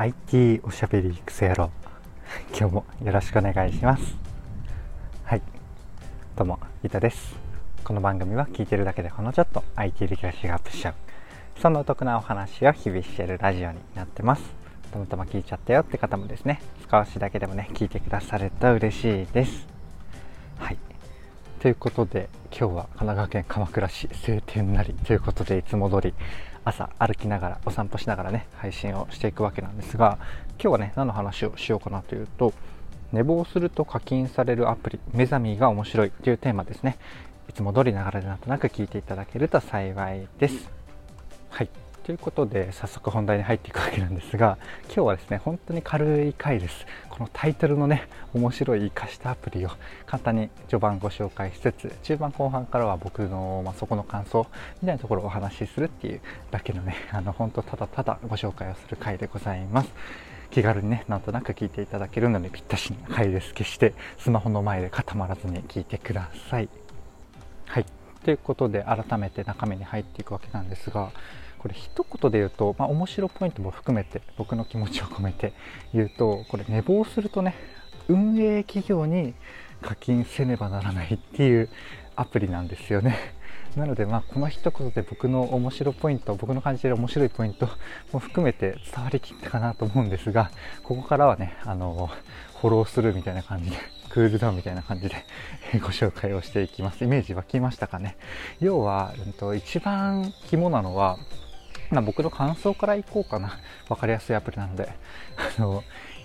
IT おしゃべりクソ野郎今日もよろしくお願いします。はい。どうも伊田です。この番組は聞いてるだけでほのちょっと IT リテラシーがアップしちゃう。そんなお得なお話を日々しているラジオになってます。たまたま聞いちゃったよって方もですね少しだけでもね聞いてくださると嬉しいです。はい。ということで今日は神奈川県鎌倉市晴天なりということでいつも通り朝歩きながらお散歩しながらね配信をしていくわけなんですが今日はね何の話をしようかなというと寝坊すると課金されるアプリ目覚みが面白いというテーマですね。いつも通りながらでなんとなく聞いていただけると幸いです。ということで早速本題に入っていくわけなんですが今日はですね本当に軽い回です。このタイトルのね面白い活かしたアプリを簡単に序盤ご紹介しつつ中盤後半からは僕の、まあ、そこの感想みたいなところをお話しするっていうだけのねあの本当ただただご紹介をする回でございます。気軽にねなんとなく聞いていただけるのにぴったしな回です。決してスマホの前で固まらずに聞いてください。はい。ということで改めて中身に入っていくわけなんですがこれ一言で言うと、まあ、面白ポイントも含めて僕の気持ちを込めて言うとこれ寝坊するとね運営企業に課金せねばならないっていうアプリなんですよね。なのでまあこの一言で僕の面白ポイント僕の感じる面白いポイントも含めて伝わりきったかなと思うんですがここからはねあのフォローするみたいな感じでクールダウンみたいな感じで ご紹介をしていきます。イメージ湧きましたかね？要は、うん、と一番肝なのはまあ、僕の感想からいこうかな。わかりやすいアプリなので。あの、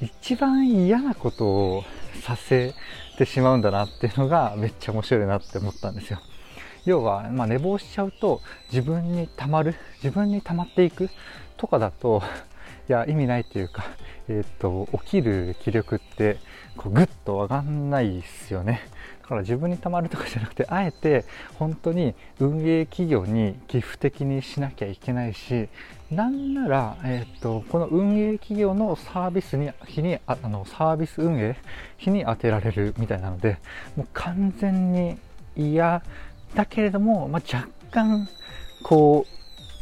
一番嫌なことをさせてしまうんだなっていうのがめっちゃ面白いなって思ったんですよ。要は、まあ、寝坊しちゃうと自分に溜まる、自分に溜まっていくとかだと、いや、意味ないというか、えっ、ー、と、起きる気力ってこうグッと上がんないですよね。から自分にたまるとかじゃなくて あえて本当に運営企業に寄付的にしなきゃいけないしなんなら、えーと、この運営企業のサービスに日にあのサービス運営日に当てられるみたいなのでもう完全に嫌。だけれども、まあ、若干こ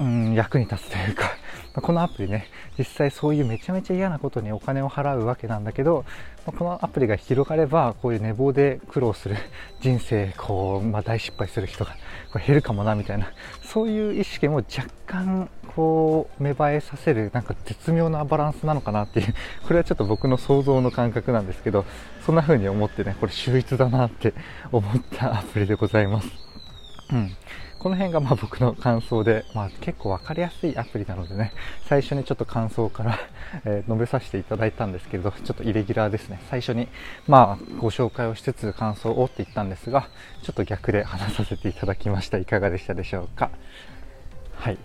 う、うん、役に立つというかまこのアプリね実際そういうめちゃめちゃ嫌なことにお金を払うわけなんだけどまこのアプリが広がればこういう寝坊で苦労する人生こう、まあ、大失敗する人がこれ減るかもなみたいなそういう意識も若干こう芽生えさせるなんか絶妙なバランスなのかなっていうこれはちょっと僕の想像の感覚なんですけどそんな風に思ってねこれ秀逸だなって思ったアプリでございます。うんこの辺がまあ僕の感想で、まあ、結構分かりやすいアプリなのでね、最初にちょっと感想からえ述べさせていただいたんですけれど、ちょっとイレギュラーですね。最初に、まあ、ご紹介をしつつ感想をって言ったんですが、ちょっと逆で話させていただきました。いかがでしたでしょうか？はい。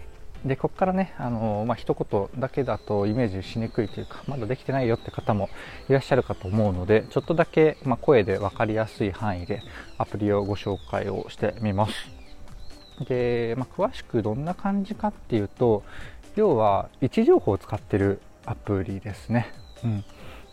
で、ここからね、あのまあ、一言だけだとイメージしにくいというか、まだできてないよって方もいらっしゃるかと思うので、ちょっとだけ、まあ、声で分かりやすい範囲でアプリをご紹介をしてみます。で、まあ、詳しくどんな感じかっていうと要は位置情報を使ってるアプリですね。うん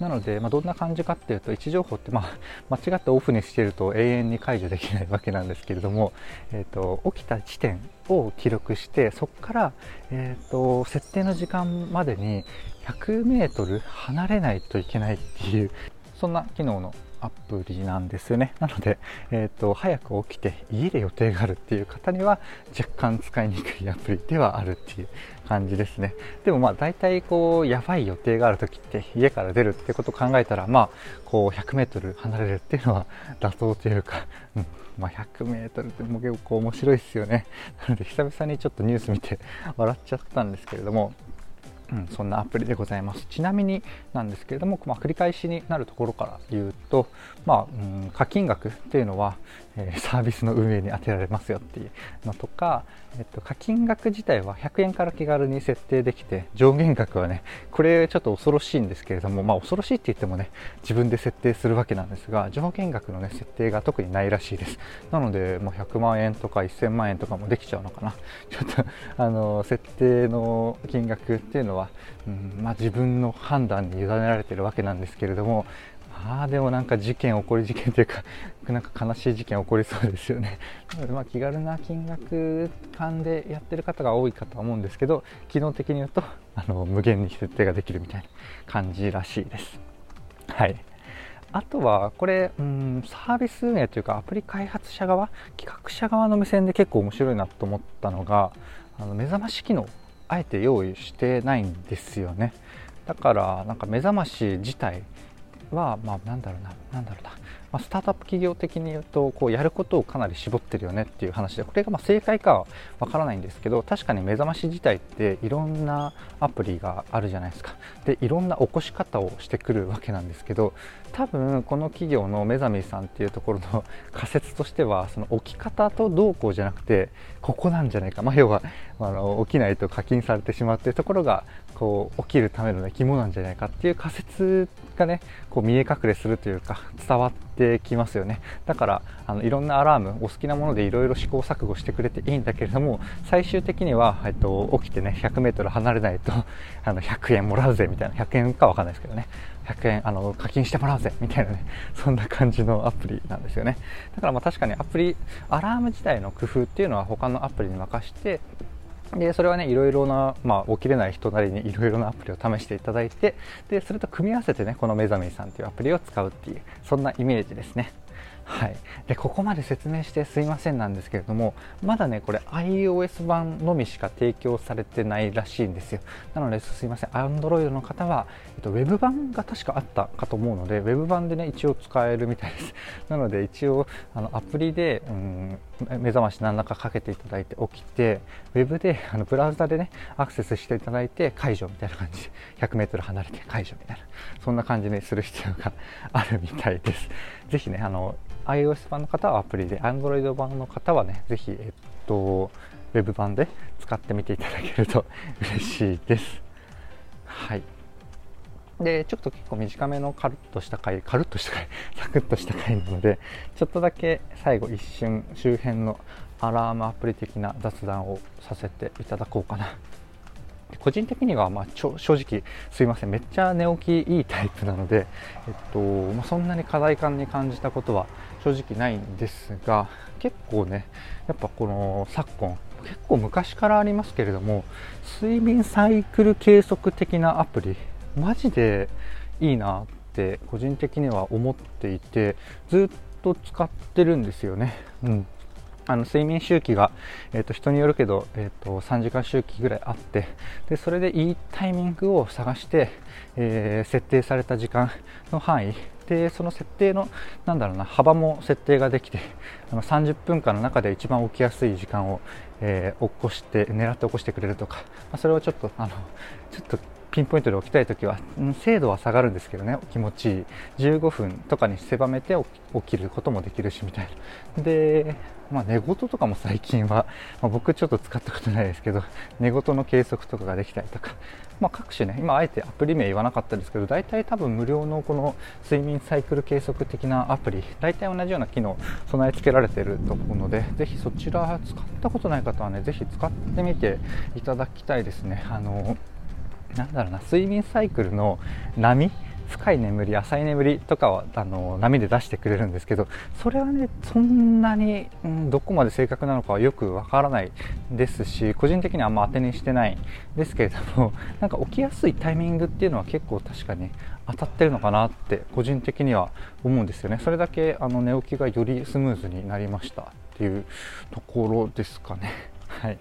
なので、まあ、どんな感じかっていうと位置情報って、まあ、間違ってオフにしてると永遠に解除できないわけなんですけれども、えーと、起きた地点を記録してそこから、えーと設定の時間までに 100m 離れないといけないっていう そんな機能のアプリなんですよね。なので、えーと、早く起きて家で予定があるっていう方には若干使いにくいアプリではあるっていう感じですね。でもまあ大体こうやばい予定がある時って家から出るってことを考えたらまあこう 100m 離れるっていうのは妥当というか、うん。まあ、100m っても結構面白いですよね。なので久々にちょっとニュース見て笑っちゃったんですけれどもうん、そんなアプリでございます。ちなみになんですけれども、まあ、繰り返しになるところから言うと、まあ、うん、課金額っていうのは、サービスの運営に充てられますよっていうのとか、えっと、課金額自体は100円から気軽に設定できて、上限額はね、これちょっと恐ろしいんですけれども、まあ、恐ろしいって言ってもね、自分で設定するわけなんですが、上限額のね、設定が特にないらしいです。なので、もう100万円とか1000万円とかもできちゃうのかな。ちょっと、あの、設定の金額っていうのは、うんまあ、自分の判断に委ねられてるわけなんですけれども、ああでもなんか事件起こり事件というか なんか悲しい事件起こりそうですよね。なのでま気軽な金額感でやってる方が多いかとは思うんですけど機能的に言うとあの無限に設定ができるみたいな感じらしいです。はい。あとはこれうんサービス運営というかアプリ開発者側企画者側の目線で結構面白いなと思ったのがあの目覚まし機能あえて用意してないんですよね。だからなんか目覚まし自体はまあなんだろうななんだろうな。まあ、スタートアップ企業的に言うとこうやることをかなり絞ってるよねっていう話でこれがま正解かはわからないんですけど確かに目覚まし自体っていろんなアプリがあるじゃないですか。でいろんな起こし方をしてくるわけなんですけど多分この企業の目覚めさんっていうところの仮説としてはその起き方とどうこうじゃなくてここなんじゃないか、まあ、要はあの起きないと課金されてしまうっていうところがこう起きるための、ね、肝なんじゃないかっていう仮説がねこう見え隠れするというか伝わってきますよね。だからあのいろんなアラームお好きなものでいろいろ試行錯誤してくれていいんだけれども最終的には、えっと、起きてね 100m 離れないとあの100円もらうぜみたいな100円かわかんないですけどね。100円あの課金してもらうぜみたいなね そんな感じのアプリなんですよね。だからまあ確かにアプリアラーム自体の工夫っていうのは他のアプリに任してでそれはねいろいろな、まあ、起きれない人なりにいろいろなアプリを試していただいてでそれと組み合わせてねこの目覚めさんっていうアプリを使うっていうそんなイメージですね。はい、でここまで説明してすいませんなんですけれどもまだねこれ iOS 版のみしか提供されてないらしいんですよ。なのですいません。Android の方は、えっと、Web 版が確かあったかと思うので Web 版でね一応使えるみたいです。なので一応あのアプリで、うん、目覚まし何らかかけていただいて起きて Web であのブラウザでねアクセスしていただいて解除みたいな感じ。で 100m 離れて解除みたいな。そんな感じにする必要があるみたいです。ぜひねあの iOS 版の方はアプリで Android 版の方はねぜひ、えっと、ウェブ版で使ってみていただけると 嬉しいです。はい。でちょっと結構短めのカルッとした回カルッとした回 サクッとした回なのでちょっとだけ最後一瞬周辺のアラームアプリ的な雑談をさせていただこうかな。個人的にはま正直すいませんめっちゃ寝起きいいタイプなので、えっとまあ、そんなに課題感に感じたことは正直ないんですが結構ねやっぱこの昨今結構昔からありますけれども睡眠サイクル計測的なアプリマジでいいなって個人的には思っていてずっと使ってるんですよね。うんあの睡眠周期が、えー、と人によるけど、えー、と3時間周期ぐらいあってでそれでいいタイミングを探して、えー、設定された時間の範囲。でその設定のなんだろうな幅も設定ができてあの30分間の中で一番起きやすい時間を、えー、起こして狙って起こしてくれるとか、まあ、それをちょっとあのちょっとピンポイントで起きたい時は、精度は下がるんですけどね気持ちいい。15分とかに狭めて起きることもできるしみたいな。で、まあ、寝言とかも最近は、まあ、僕ちょっと使ったことないですけど寝言の計測とかができたりとか、まあ、各種ね今あえてアプリ名言わなかったですけど大体多分無料のこの睡眠サイクル計測的なアプリ大体同じような機能備え付けられてると思うのでぜひそちら使ったことない方はねぜひ使ってみていただきたいですね。あのなんだろうな睡眠サイクルの波深い眠り浅い眠りとかはあの波で出してくれるんですけどそれはねそんなに、うん、どこまで正確なのかはよくわからないですし個人的にはあんま当てにしてないですけれども なんか起きやすいタイミングっていうのは結構確かに当たってるのかなって個人的には思うんですよね。それだけあの寝起きがよりスムーズになりましたっていうところですかね。はい。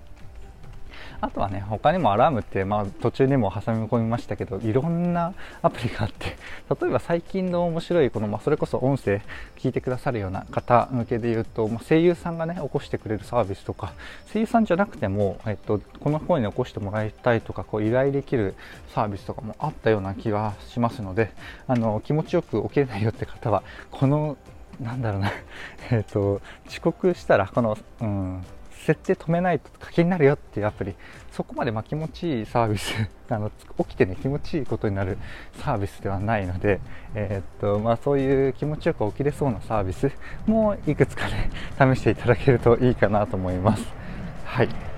あとはね他にもアラームって、まあ、途中にも挟み込みましたけどいろんなアプリがあって 例えば最近の面白いこの、まあ、それこそ音声聞いてくださるような方向けで言うと、まあ、声優さんがね起こしてくれるサービスとか声優さんじゃなくても、えっと、この声に起こしてもらいたいとかこう依頼できるサービスとかもあったような気がしますのであの気持ちよく起きれないよって方はこのなんだろうな えっと遅刻したらこの、うん、設定止めないと課金になるよっていうアプリそこまでま気持ちいいサービスあの起きてね気持ちいいことになるサービスではないので、えー、っとまあ、そういう気持ちよく起きれそうなサービスもいくつかね 試していただけるといいかなと思います。はい。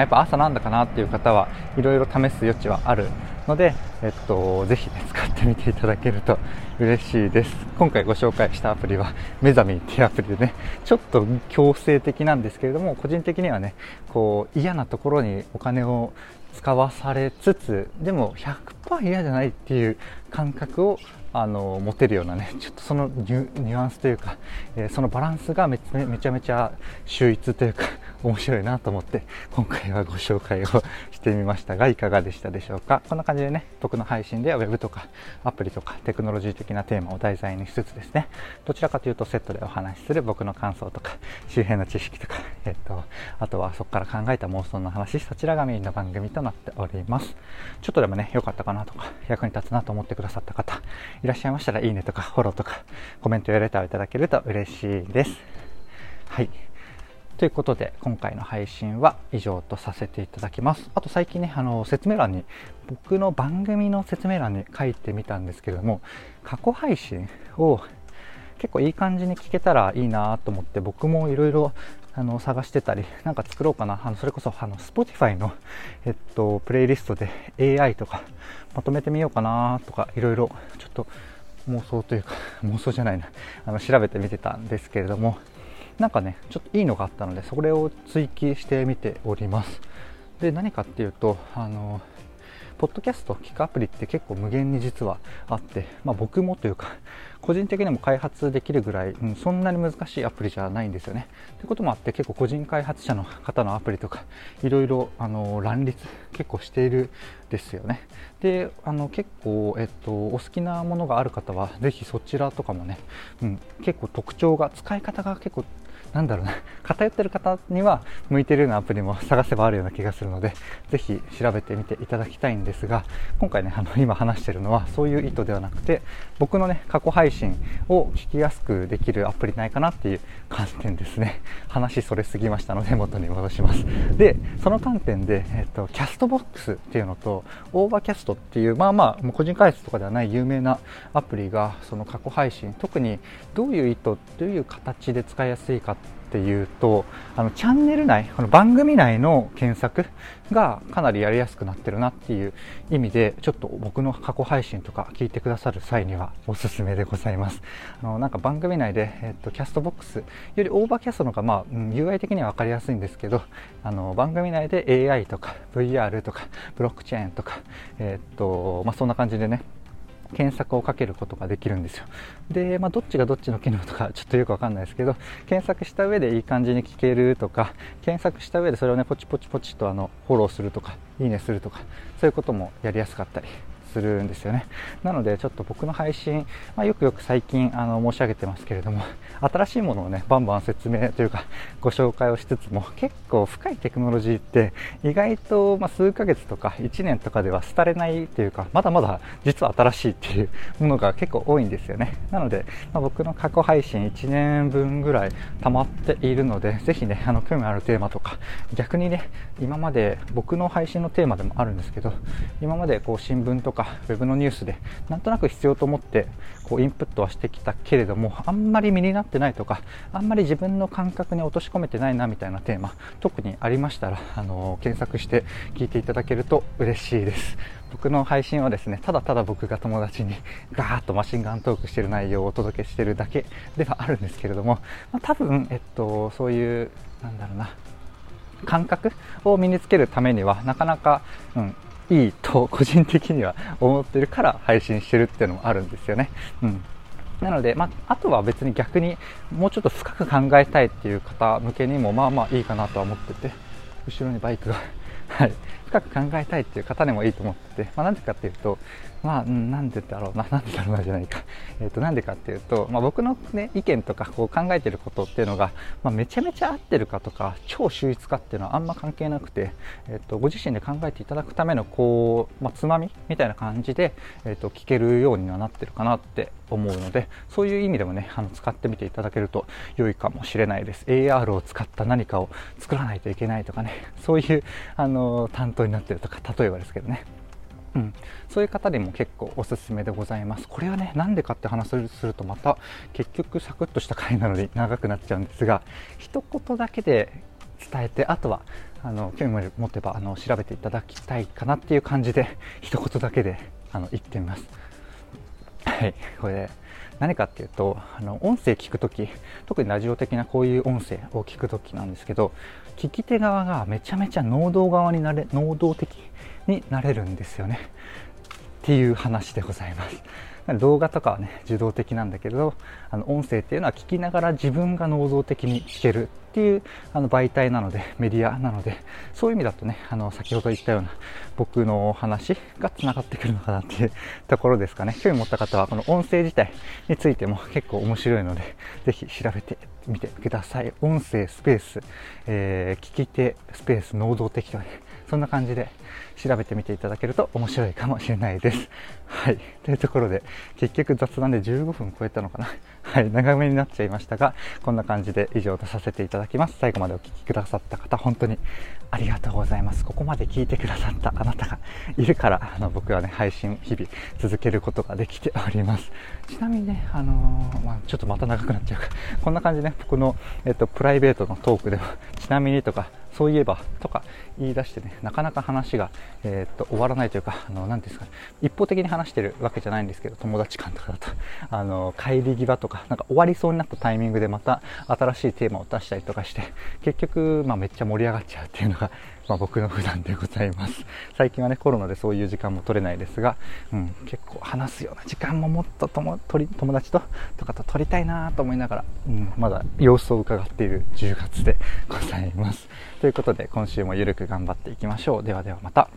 やっぱ朝なんだかなっていう方はいろいろ試す余地はあるので、えっと、ぜひ、ね、使ってみていただけると嬉しいです。今回ご紹介したアプリはメザミっていうアプリでねちょっと強制的なんですけれども個人的にはねこう嫌なところにお金を使わされつつでも100%嫌じゃないっていう感覚をあの持てるようなねちょっとそのニュアンスというか、えー、そのバランスがめめちゃめちゃ秀逸というか面白いなと思って今回はご紹介をしてみましたがいかがでしたでしょうか？こんな感じでね僕の配信では Web とかアプリとかテクノロジー的なテーマを題材にしつつですねどちらかというとセットでお話しする僕の感想とか周辺の知識とか、えっと、あとはそこから考えた妄想の話そちらがメインの番組となっておりますちょっとでもね良かったかなとか役に立つなと思ってくださった方いらっしゃいましたらいいねとかフォローとかコメントやレターをいただけると嬉しいです。はい。ということで今回の配信は以上とさせていただきます。あと最近ね、あの説明欄に僕の番組の説明欄に書いてみたんですけれども過去配信を結構いい感じに聞けたらいいなと思って僕もいろいろあの探してたりなんか作ろうかなあのそれこそあの Spotify の、えっと、プレイリストで AI とかまとめてみようかなとかいろいろちょっと妄想というか妄想じゃないなあの調べてみてたんですけれどもなんかねちょっといいのがあったのでそれを追記してみておりますで何かっていうとあのポッドキャスト聞くアプリって結構無限に実はあって、まあ、僕もというか個人的にも開発できるぐらい、うん、そんなに難しいアプリじゃないんですよね。ということもあって結構個人開発者の方のアプリとかいろいろあの乱立結構しているですよね。であの結構、えっと、お好きなものがある方はぜひそちらとかもね、うん、結構特徴が使い方が結構なんだろうな、偏ってる方には向いてるようなアプリも探せばあるような気がするので、ぜひ調べてみていただきたいんですが、今回ね、あの今話してるのはそういう意図ではなくて、僕のね、過去配信を聞きやすくできるアプリないかなっていう観点ですね。話それすぎましたので元に戻します。で、その観点で、えっと、 Castbox っていうのと、 Overcast っていう、まあまあ、個人開発とかではない有名なアプリが、その過去配信、特にどういう意図、どういう形で使いやすいかってっていうとあのチャンネル内この番組内の検索がかなりやりやすくなってるなっていう意味でちょっと僕の過去配信とか聞いてくださる際にはおすすめでございます。あのなんか番組内で、えっと、 Castbox より Overcast の方が、まあ、うん、UI 的には分かりやすいんですけどあの番組内で AI とか VR とかブロックチェーンとか、えっとまあ、そんな感じでね検索をかけることができるんですよ。で、まあ、どっちがどっちの機能とか ちょっとよくわかんないですけど検索した上でいい感じに聞けるとか検索した上でそれをねポチポチポチとあのフォローするとかいいねするとかそういうこともやりやすかったりするんですよね。なのでちょっと僕の配信、まあ、よくよく最近あの申し上げてますけれども新しいものをねバンバン説明というかご紹介をしつつも結構深いテクノロジーって意外と、ま数ヶ月とか1年とかでは廃れないというかまだまだ実は新しいっていうものが結構多いんですよね。なので、まあ、僕の過去配信1年分ぐらい溜まっているのでぜひねあの興味あるテーマとか逆にね今まで僕の配信のテーマでもあるんですけど今までこう新聞とかかウェブのニュースでなんとなく必要と思ってこうインプットはしてきたけれどもあんまり身になってないとかあんまり自分の感覚に落とし込めてないなみたいなテーマ特にありましたらあの検索して聞いていただけると嬉しいです。僕の配信はですねただただ僕が友達にガーッとマシンガントークしてる内容をお届けしてるだけではあるんですけれども、まあ、多分、えっと、そういうなんだろうな感覚を身につけるためにはなかなか、うん、いいと個人的には思ってるから配信してるっていうのもあるんですよね。うんなので、まあ、あとは別に逆にもうちょっと深く考えたいっていう方向けにもまあまあいいかなとは思ってて後ろにバイクがはい、深く考えたいっていう方でもいいと思ってて、まあ、なんでかっていうと、まあ、なんでだろうな、なんでだろうなじゃないか。えっ、ー、と、なんでかっていうと、まあ、僕のね、意見とかこう考えてることっていうのが、まあ、めちゃめちゃ合ってるかとか、超秀逸かっていうのはあんま関係なくて、えっ、ー、と、ご自身で考えていただくための、こう、まあ、つまみみたいな感じで、えっ、ー、と、聞けるようにはなってるかなって思うので、そういう意味でもね、あの、使ってみていただけると良いかもしれないです。AR を使った何かを作らないといけないとかね、そういう、あの、担当になってるとか、例えばですけどね。うん、そういう方にも結構おすすめでございます。これはね、なんでかって話をするとまた結局サクッとした回なので長くなっちゃうんですが、一言だけで伝えてあとはあの興味持てばあの調べていただきたいかなっていう感じで一言だけであの言ってみます。はいこれ何かっていうとあの音声聞くとき特にラジオ的なこういう音声を聞くときなんですけど聞き手側がめちゃめちゃ能動側になれ能動的になれるんですよね。っていう話でございます。動画とかはね受動的なんだけどあの音声っていうのは聞きながら自分が能動的に聞けるっていうあの媒体なのでメディアなのでそういう意味だとねあの先ほど言ったような僕の話がつながってくるのかなっていうところですかね。興味持った方はこの音声自体についても結構面白いのでぜひ調べてみてください。音声スペース、えー、聞き手スペース能動的とかねそんな感じで調べてみていただけると面白いかもしれないです。はい。というところで、結局雑談で15分超えたのかな。はい。長めになっちゃいましたが、こんな感じで以上とさせていただきます。最後までお聴きくださった方、本当にありがとうございます。ここまで聞いてくださったあなたがいるから、あの、僕はね、配信日々続けることができております。ちなみにね、あのー、まあ、ちょっとまた長くなっちゃうか、こんな感じね、僕の、えっと、プライベートのトークでは、ちなみにとか、そういえばとか言い出してね、なかなか話が、えー、っと終わらないというか、あの、なんですかね、一方的に話してるわけじゃないんですけど、友達間とかだと、あの、帰り際とか、なんか終わりそうになったタイミングでまた新しいテーマを出したりとかして、結局、まあめっちゃ盛り上がっちゃうっていうのが、まあ、僕の普段でございます。最近はね、コロナでそういう時間も取れないですが、うん、結構話すような時間ももっと友友達ととかと取りたいなと思いながら、うん、まだ様子を伺っている10月でございます。ということで、今週もゆるく頑張っていきましょう。ではではまた。